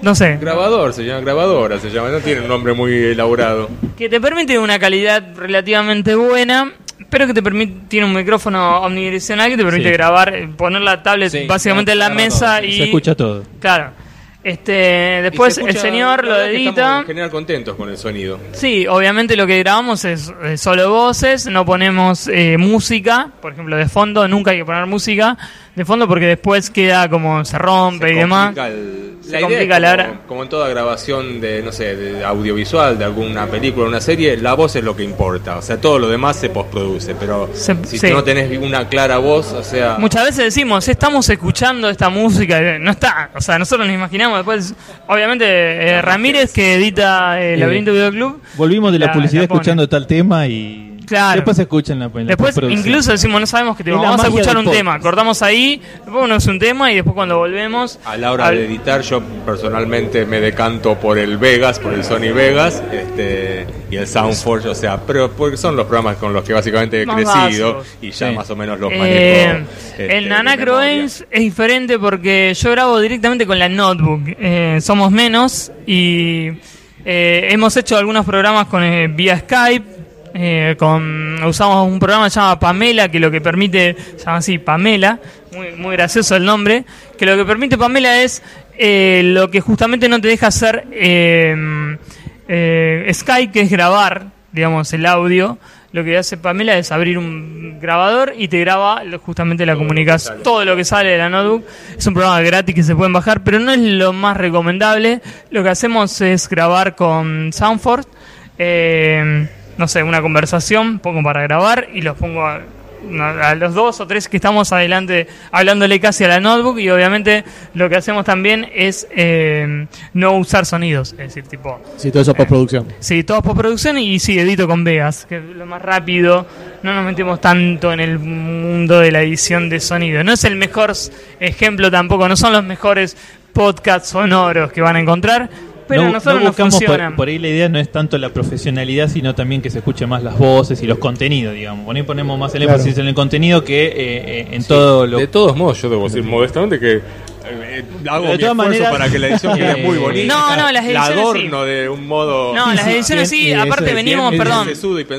no sé. Grabador, se llama grabadora, se llama. No tiene un nombre muy elaborado. Que te permite una calidad relativamente buena, pero que te permite. Tiene un micrófono omnidireccional que te permite Sí. grabar, eh, poner la tablet Sí, básicamente en la mesa todo. y. Se escucha todo. Claro. Este, después se el escucha- señor la lo verdad que edita. En general contentos con el sonido. Sí, obviamente lo que grabamos es eh, solo voces, no ponemos eh, música, por ejemplo, de fondo, nunca hay que poner música de fondo porque después queda como se rompe Se y demás. el- Se la complica es la como, hora. como en toda grabación de, no sé, de audiovisual, de alguna película, una serie, la voz es lo que importa. O sea, todo lo demás se postproduce. Pero Se- si sí. no tenés una clara voz, o sea. Muchas veces decimos, estamos escuchando esta música, no está, o sea, nosotros nos imaginamos después, obviamente eh, Ramírez que edita el Eh, Laberinto Videoclub. Volvimos de la, publicidad la pone. escuchando tal tema y Claro. después se escuchan la, la Después incluso decimos, no sabemos qué tema, vamos a escuchar un tema, cortamos ahí, después ponemos un tema y después cuando volvemos... A la hora al- de editar, yo personalmente me decanto por el Vegas, por el Sony Vegas este, y el Soundforge, o sea, pero porque son los programas con los que básicamente he Más crecido y ya Sí. más o menos los Eh, manejo. este, en de Anacro memoria. Games es diferente porque yo grabo directamente con la notebook. Eh, somos menos y eh, hemos hecho algunos programas con eh, vía Skype. Eh, con usamos un programa que se llama Pamela que lo que permite se llama así Pamela muy muy gracioso el nombre que lo que permite Pamela es eh, lo que justamente no te deja hacer eh, eh, Skype que es grabar digamos el audio lo que hace Pamela es abrir un grabador y te graba justamente la comunicación. Todo lo que sale de la notebook. Es un programa gratis que se pueden bajar, pero no es lo más recomendable. Lo que hacemos es grabar con Soundforce. eh, no sé, una conversación, pongo para grabar y los pongo a, a los dos o tres que estamos adelante hablándole casi a la notebook y obviamente lo que hacemos también es eh, no usar sonidos, es decir, tipo Sí, todo eso es postproducción. Sí, todo es postproducción y sí, edito con Vegas, que es lo más rápido. No nos metemos tanto en el mundo de la edición de sonido. No es el mejor ejemplo tampoco, no son los mejores podcasts sonoros que van a encontrar, pero no, a nosotros no nos buscamos por, ahí la idea no es tanto la profesionalidad, sino también que se escuchen más las voces y los contenidos, digamos. Por ahí ponemos más el Claro. énfasis en el contenido que eh, eh, en todo lo De todos modos, yo debo decir modestamente que eh, hago De mi todas esfuerzo maneras- para que la edición quede muy bonita. No, no, las La ediciones adorno de un modo. No, las ediciones sí, aparte es venimos, bien, perdón,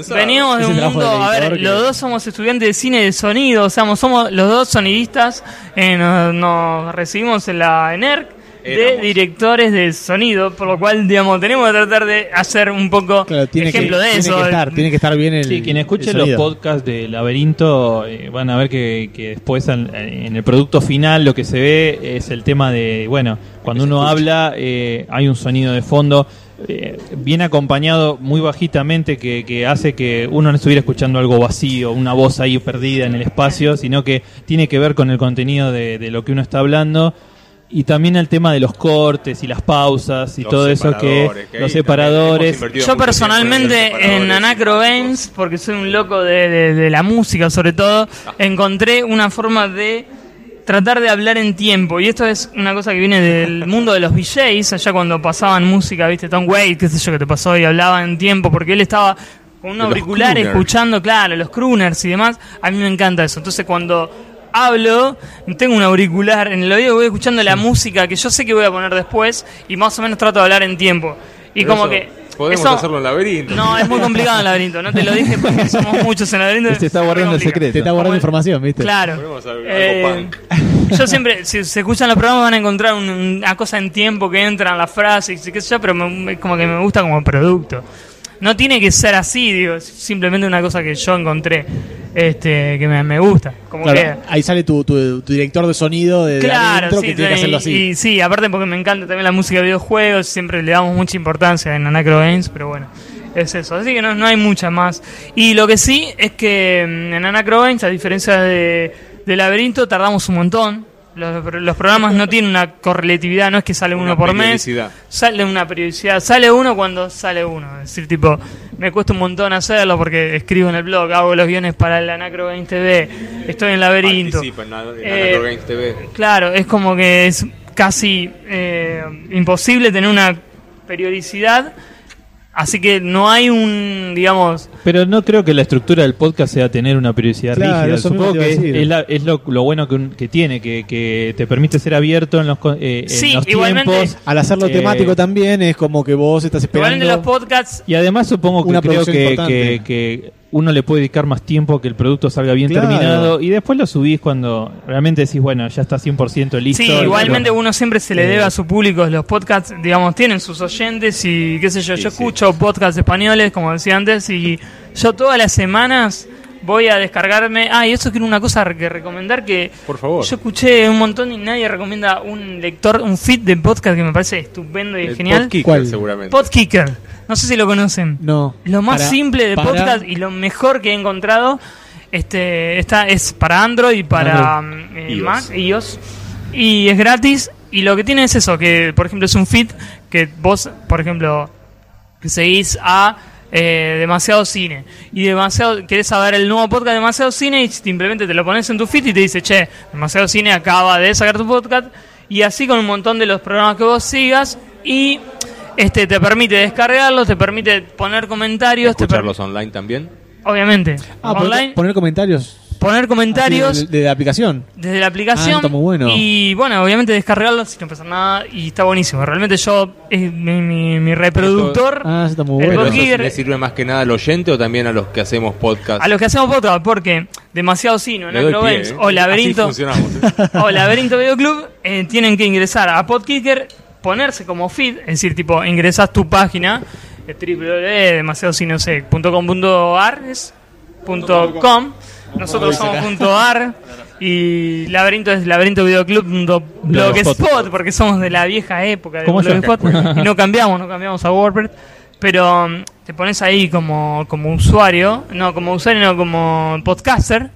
venimos de un mundo, a ver, que- los dos somos estudiantes de cine de sonido, o sea, somos los dos sonidistas, eh, nos, nos recibimos en la ENERC de directores de sonido, por lo cual, digamos, tenemos que tratar de hacer un poco Claro, tiene ejemplo que, de tiene eso. que estar, tiene que estar bien el. Sí, quien escuche los podcasts de Laberinto eh, van a ver que, que después al- en el producto final lo que se ve es el tema de, bueno, cuando uno habla eh, hay un sonido de fondo eh, bien acompañado muy bajitamente que, que hace que uno no estuviera escuchando algo vacío, una voz ahí perdida en el espacio, sino que tiene que ver con el contenido de, de lo que uno está hablando. Y también el tema de los cortes y las pausas y Los todo eso que los separadores Yo personalmente en Anacro. Games, porque soy un loco de, de- de la música sobre todo, encontré una forma de tratar de hablar en tiempo. Y esto es una cosa que viene del mundo de los VJs, allá cuando pasaban música, viste, Tom Waits, qué sé yo, que te pasó y hablaba en tiempo, porque él estaba con un auricular escuchando, claro, los crooners y demás. A mí me encanta eso. Entonces cuando hablo, tengo un auricular en el oído, voy escuchando la música que yo sé que voy a poner después y más o menos trato de hablar en tiempo. Y Pero como eso que... Podemos eso- hacerlo en laberinto. no, es muy complicado el laberinto, no te lo dije porque somos muchos en el laberinto. Se está es guardando el secreto. Te está guardando información, ¿viste? Claro. Eh, yo siempre, si se escuchan los programas van a encontrar un- una cosa en tiempo que entran las frases y qué sé yo, pero me- como que me gusta como producto. no tiene que ser así, digo, simplemente una cosa que yo encontré este que me, me gusta. Como Claro, que, ahí sale tu, tu- tu director de sonido de, Claro, adentro sí, que tiene que sí, hacerlo así. Y, sí, aparte porque me encanta también la música de videojuegos, siempre le damos mucha importancia en Anacro Games, pero bueno, es eso. Así que no, no hay mucha más. Y lo que sí es que mm, en Anacro Games, a diferencia de, de Laberinto, tardamos un montón. Los, los programas no tienen una correlatividad, no es que sale Una uno por mes. Sale una periodicidad, sale uno cuando sale uno. Es decir, tipo, me cuesta un montón hacerlo porque escribo en el blog, hago los guiones para el Anacro Games TV, estoy en Laberinto. Participa en, en Eh, Anacro Games TV. Claro, es como que es casi eh, imposible tener una periodicidad, así que no hay un, digamos, Pero no creo que la estructura del podcast sea tener una periodicidad Claro, rígida. Supongo que es, decir. es la- es lo, lo bueno que, un- que tiene, que, que te permite ser abierto en los, eh, en Sí, los tiempos. Al hacerlo Eh, temático también es como que vos estás esperando. igualmente los podcasts, Y además supongo que Una creo que, que uno le puede dedicar más tiempo que el producto salga bien Claro. terminado y después lo subís cuando realmente decís, bueno, ya está 100% listo. sí, igualmente bueno. uno siempre se le Eh, debe a su público, los podcasts, digamos, tienen sus oyentes y qué sé yo, Sí, yo sí. escucho podcasts españoles, como decía antes, y yo todas las semanas voy a descargarme, ah, y eso quiero una cosa que recomendar que Por favor. yo escuché un montón y nadie recomienda un lector, un feed de podcast que me parece estupendo y El genial. Podkicker, ¿Cuál? seguramente. Podkicker. No sé si lo conocen. No. Lo más Para- simple de para- podcast y lo mejor que he encontrado este está es para Android y para mm, eh, iOS. Mac, iOS y es gratis y lo que tiene es eso que por ejemplo es un feed que vos por ejemplo seguís a eh, demasiado cine y demasiado querés saber el nuevo podcast de demasiado cine y simplemente te lo pones en tu feed y te dice che demasiado cine acaba de sacar tu podcast y así con un montón de los programas que vos sigas y este te permite descargarlos te permite poner comentarios te Escucharlos online también. obviamente Ah, online poner comentarios. Poner comentarios así de, de la aplicación. desde la aplicación Ah, está muy bueno. y bueno obviamente descargarlos sin no pasa nada y está buenísimo realmente yo es mi, mi- mi reproductor Ah, está muy bueno. ¿Le sirve más que nada al oyente o también a los que hacemos podcast? A los que hacemos podcast, porque demasiado pie, Games ¿eh? o Laberinto ¿eh? o Laberinto Video Club eh, tienen que ingresar a Podkicker, ponerse como feed, es decir, tipo ingresas tu página eh, punto .com. Nosotros somos punto .ar y Laberinto es laberinto blogspot porque somos de la vieja época de. Blogspot y no cambiamos, no cambiamos a WordPress. Pero um, te pones ahí como, como usuario, no como usuario, no como podcaster,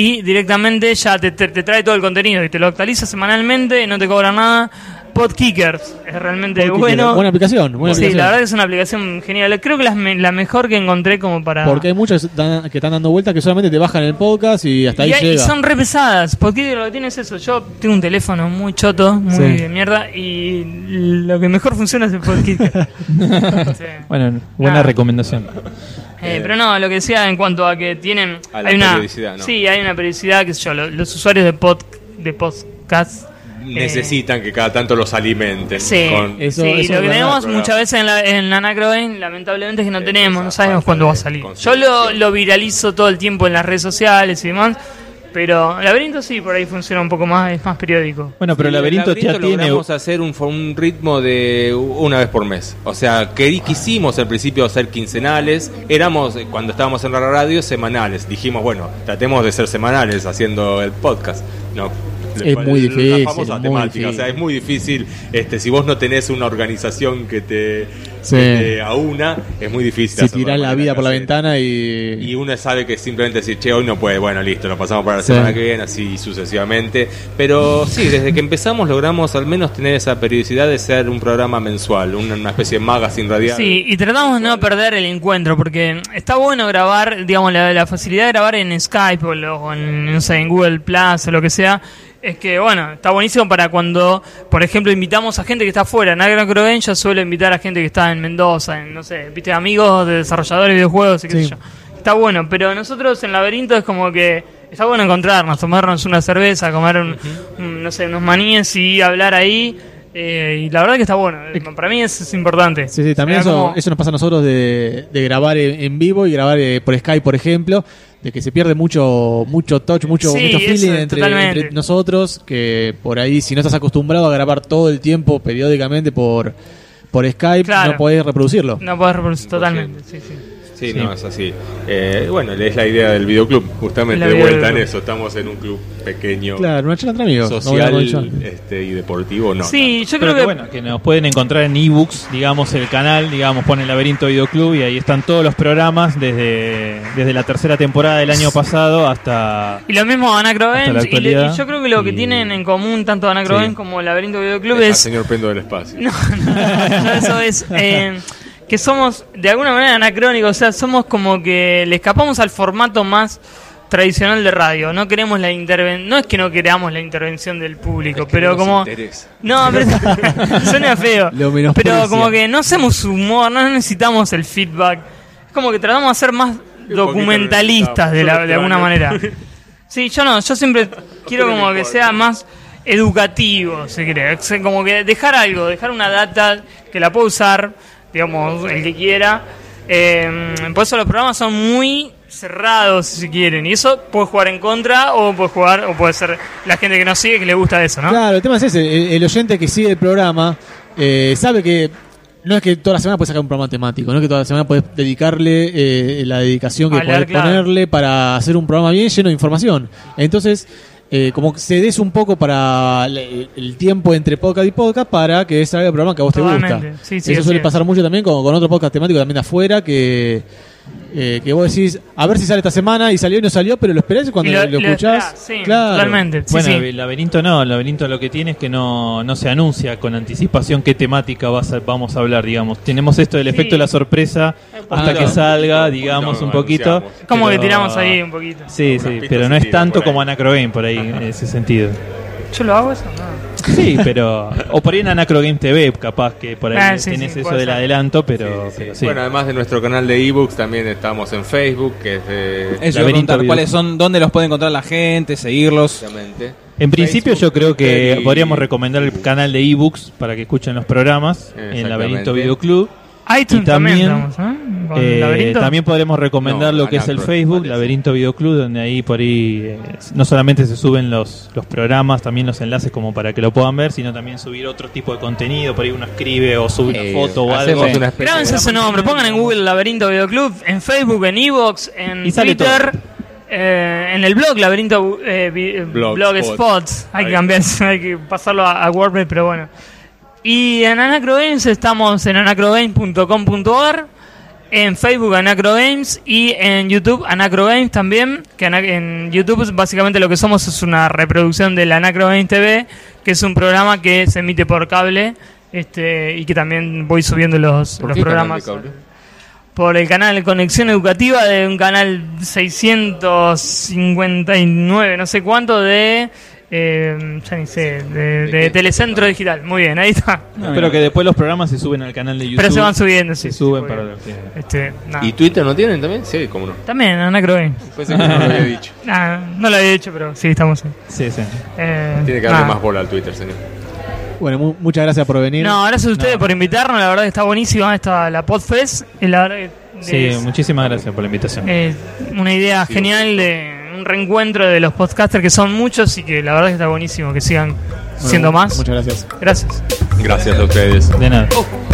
y directamente ya te, te- te trae todo el contenido y te lo actualiza semanalmente, no te cobra nada. Podkickers es realmente Podkicker, bueno. Buena aplicación. Buena sí, aplicación. la verdad que es una aplicación genial. Creo que la, la mejor que encontré como para. Porque hay muchos que están, que están dando vueltas que solamente te bajan el podcast y hasta ahí hay- y llega. son re pesadas. Porque lo que tiene es eso. Yo tengo un teléfono muy choto, muy Sí. de mierda. Y lo que mejor funciona es el Podkicker. Sí. Bueno, buena recomendación. Eh, pero no, lo que decía en cuanto a que tienen. A la hay una, periodicidad, ¿no? Sí, hay una periodicidad, que sé yo. lo- Los, usuarios de, pod, de podcast. eh, Necesitan que cada tanto los alimenten. Sí, con- Eso- sí, eso lo es que tenemos muchas veces en la, en lamentablemente es que no Eh, tenemos, no sabemos cuándo va a salir. Yo lo, lo viralizo todo el tiempo en las redes sociales y demás, pero Laberinto sí, por ahí funciona un poco más, es más periódico. Bueno, pero Sí, Laberinto, el ya tiene. logramos hacer un, un ritmo de una vez por mes. O sea, que quisimos al principio hacer quincenales. Éramos, eh, cuando estábamos en la radio, semanales. Dijimos, bueno, tratemos de ser semanales haciendo el podcast. No. Es muy difícil, La famosa temática. difícil. O sea, es muy difícil. Este, si vos no tenés una organización que te, Sí. que te aúna, es muy difícil. Si tirás la vida por la ventana y. Y uno sabe que simplemente decir, che, hoy no puede, bueno, listo, lo pasamos para la Sí. semana que viene, así sucesivamente. Pero sí, desde que empezamos logramos al menos tener esa periodicidad de ser un programa mensual, una, una especie de magazine radial. Sí, y tratamos de no perder el encuentro, porque está bueno grabar, digamos, la, la facilidad de grabar en Skype o, lo- o en, no sé, en Google Plus o lo que sea. Es que, bueno, está buenísimo para cuando, por ejemplo, invitamos a gente que está afuera. En Agro yo suelo invitar a gente que está en Mendoza, en, no sé, viste, amigos de desarrolladores de videojuegos y qué Sí. sé yo. Está bueno, pero nosotros en Laberinto es como que está bueno encontrarnos, tomarnos una cerveza, comer, un, un, no sé, unos maníes y hablar ahí. eh, y la verdad que está bueno. Eh, Para mí es, es importante. Sí, sí, también eso, como- eso nos pasa a nosotros de, de grabar en, en vivo y grabar eh, por Skype, por ejemplo, de que se pierde mucho mucho touch, mucho, Sí, mucho eso, feeling entre, nosotros, que por ahí si no estás acostumbrado a grabar todo el tiempo periódicamente por por Skype Claro. no podés reproducirlo. No podés reproducir totalmente, sí, sí. Sí, Sí. no, es así. Eh, bueno, es la idea del videoclub, justamente de vuelta en eso. Estamos en un club pequeño, Claro, una charla entre amigos. social este, y deportivo, no. Sí, yo Pero creo que, que, bueno, que nos pueden encontrar en ebooks, digamos, el canal, digamos, pone Laberinto Videoclub y ahí están todos los programas desde, desde la tercera temporada del año pasado hasta... Y lo mismo Games, y, yo creo que lo que Y- tienen en común tanto Anacro Sí. Como Laberinto Videoclub es... señor Pendo del Espacio. No, no, no, eso es... eh, que somos de alguna manera anacrónicos, o sea, somos como que le escapamos al formato más tradicional de radio. No queremos la intervención, no es que no queramos la intervención del público, Es que pero no como... interesa. No, pero suena feo. Lo. Pero como que no hacemos humor, no necesitamos el feedback. Es como que tratamos de ser más documentalistas de, la- de alguna manera. Sí, yo no, yo siempre quiero como que sea más educativo. O sea, Como que dejar algo, dejar una data que la pueda usar, digamos, el que quiera. Eh, por eso los programas son muy cerrados, si quieren. Y eso puede jugar en contra o puede jugar, o puede ser la gente que no sigue que le gusta eso, ¿no? Claro, el tema es ese. El, el oyente que sigue el programa eh, sabe que no es que toda la semana puedes sacar un programa temático, no es que toda la semana puedes dedicarle eh, la dedicación que claro. ponerle para hacer un programa bien lleno de información. Entonces, eh, como que cedes un poco para el, el tiempo entre podcast y podcast para que salga el programa que a vos te gusta. Sí, sí, Eso suele pasar mucho también con, con otro podcast temático también de afuera que... eh, que vos decís, a ver si sale esta semana y salió y no salió, pero lo esperás y cuando Y lo, lo- lo escuchás. esperás, sí, claro. totalmente. Sí, bueno, sí. el laberinto no, el laberinto lo que tiene es que no, no se anuncia con anticipación qué temática vas a- vamos a hablar, digamos. Tenemos esto del efecto de la sorpresa hasta Ah, que salga, digamos, No, un poquito. Como que tiramos ahí un poquito. Sí, sí, pero no es tanto como Anacrogame por ahí en ese sentido. ¿Yo lo hago eso? No. Sí, pero. O por ahí en Anacrogame TV, capaz que por ahí Ah, sí, tienes sí, eso puede del ser. adelanto, pero Sí, sí. pero sí. Bueno, además de nuestro canal de ebooks, también estamos en Facebook, que es de... Eso iba a Laberinto preguntar, Video. cuáles son, dónde los puede encontrar la gente, seguirlos. Exactamente. En principio yo creo que Twitter y- podríamos recomendar el canal de ebooks para que escuchen los programas en Exactamente. Laberinto Video Club. iTunes Y también, también, estamos, ¿eh? Eh, también podremos recomendar No, lo que es el Facebook, parece. Laberinto Video Club, donde ahí por ahí eh, no solamente se suben los, los programas, también los enlaces como para que lo puedan ver, sino también subir otro tipo de contenido, por ahí uno escribe o sube una Eh, foto o algo. una especie Grábense ese nombre, pongan en Google Laberinto Videoclub, en Facebook, en Evox, en Y Twitter, eh, en el blog Laberinto eh, vi- Blog Blogspots. Spots. Hay que cambiar, hay que pasarlo a, a WordPress, pero bueno. Y en Anacrogames estamos en anacrogames.com.ar, en Facebook Anacrogames y en YouTube Anacrogames también, que en YouTube básicamente lo que somos es una reproducción del Anacrogames TV, que es un programa que se emite por cable este y que también voy subiendo los, ¿Por los qué canal programas de cable? por el canal Conexión Educativa de un canal 659, no sé cuánto, de. Eh, ya ni sé, de, de? Telecentro Digital. Muy bien, ahí está. Pero que después los programas se suben al canal de YouTube. Pero se van subiendo, sí. Se suben sí, para muy los bien. que- Este. ¿Y Twitter no tienen también? Sí, cómo no. También. Pensé que no lo había dicho. Nah, no lo había dicho, pero sí, estamos ahí. Sí, sí. Eh, Tiene que darle más bola al Twitter, señor. Bueno, mu- muchas gracias por venir. No, gracias a ustedes No. por invitarnos. La verdad que está buenísima esta la Podfest. Y la verdad que Sí, es- muchísimas gracias por la invitación. Eh, una idea Sí, genial de un reencuentro de los podcasters que son muchos y que la verdad que está buenísimo que sigan Bueno, siendo más. Muchas gracias. Gracias. Gracias a ustedes. De nada. Oh.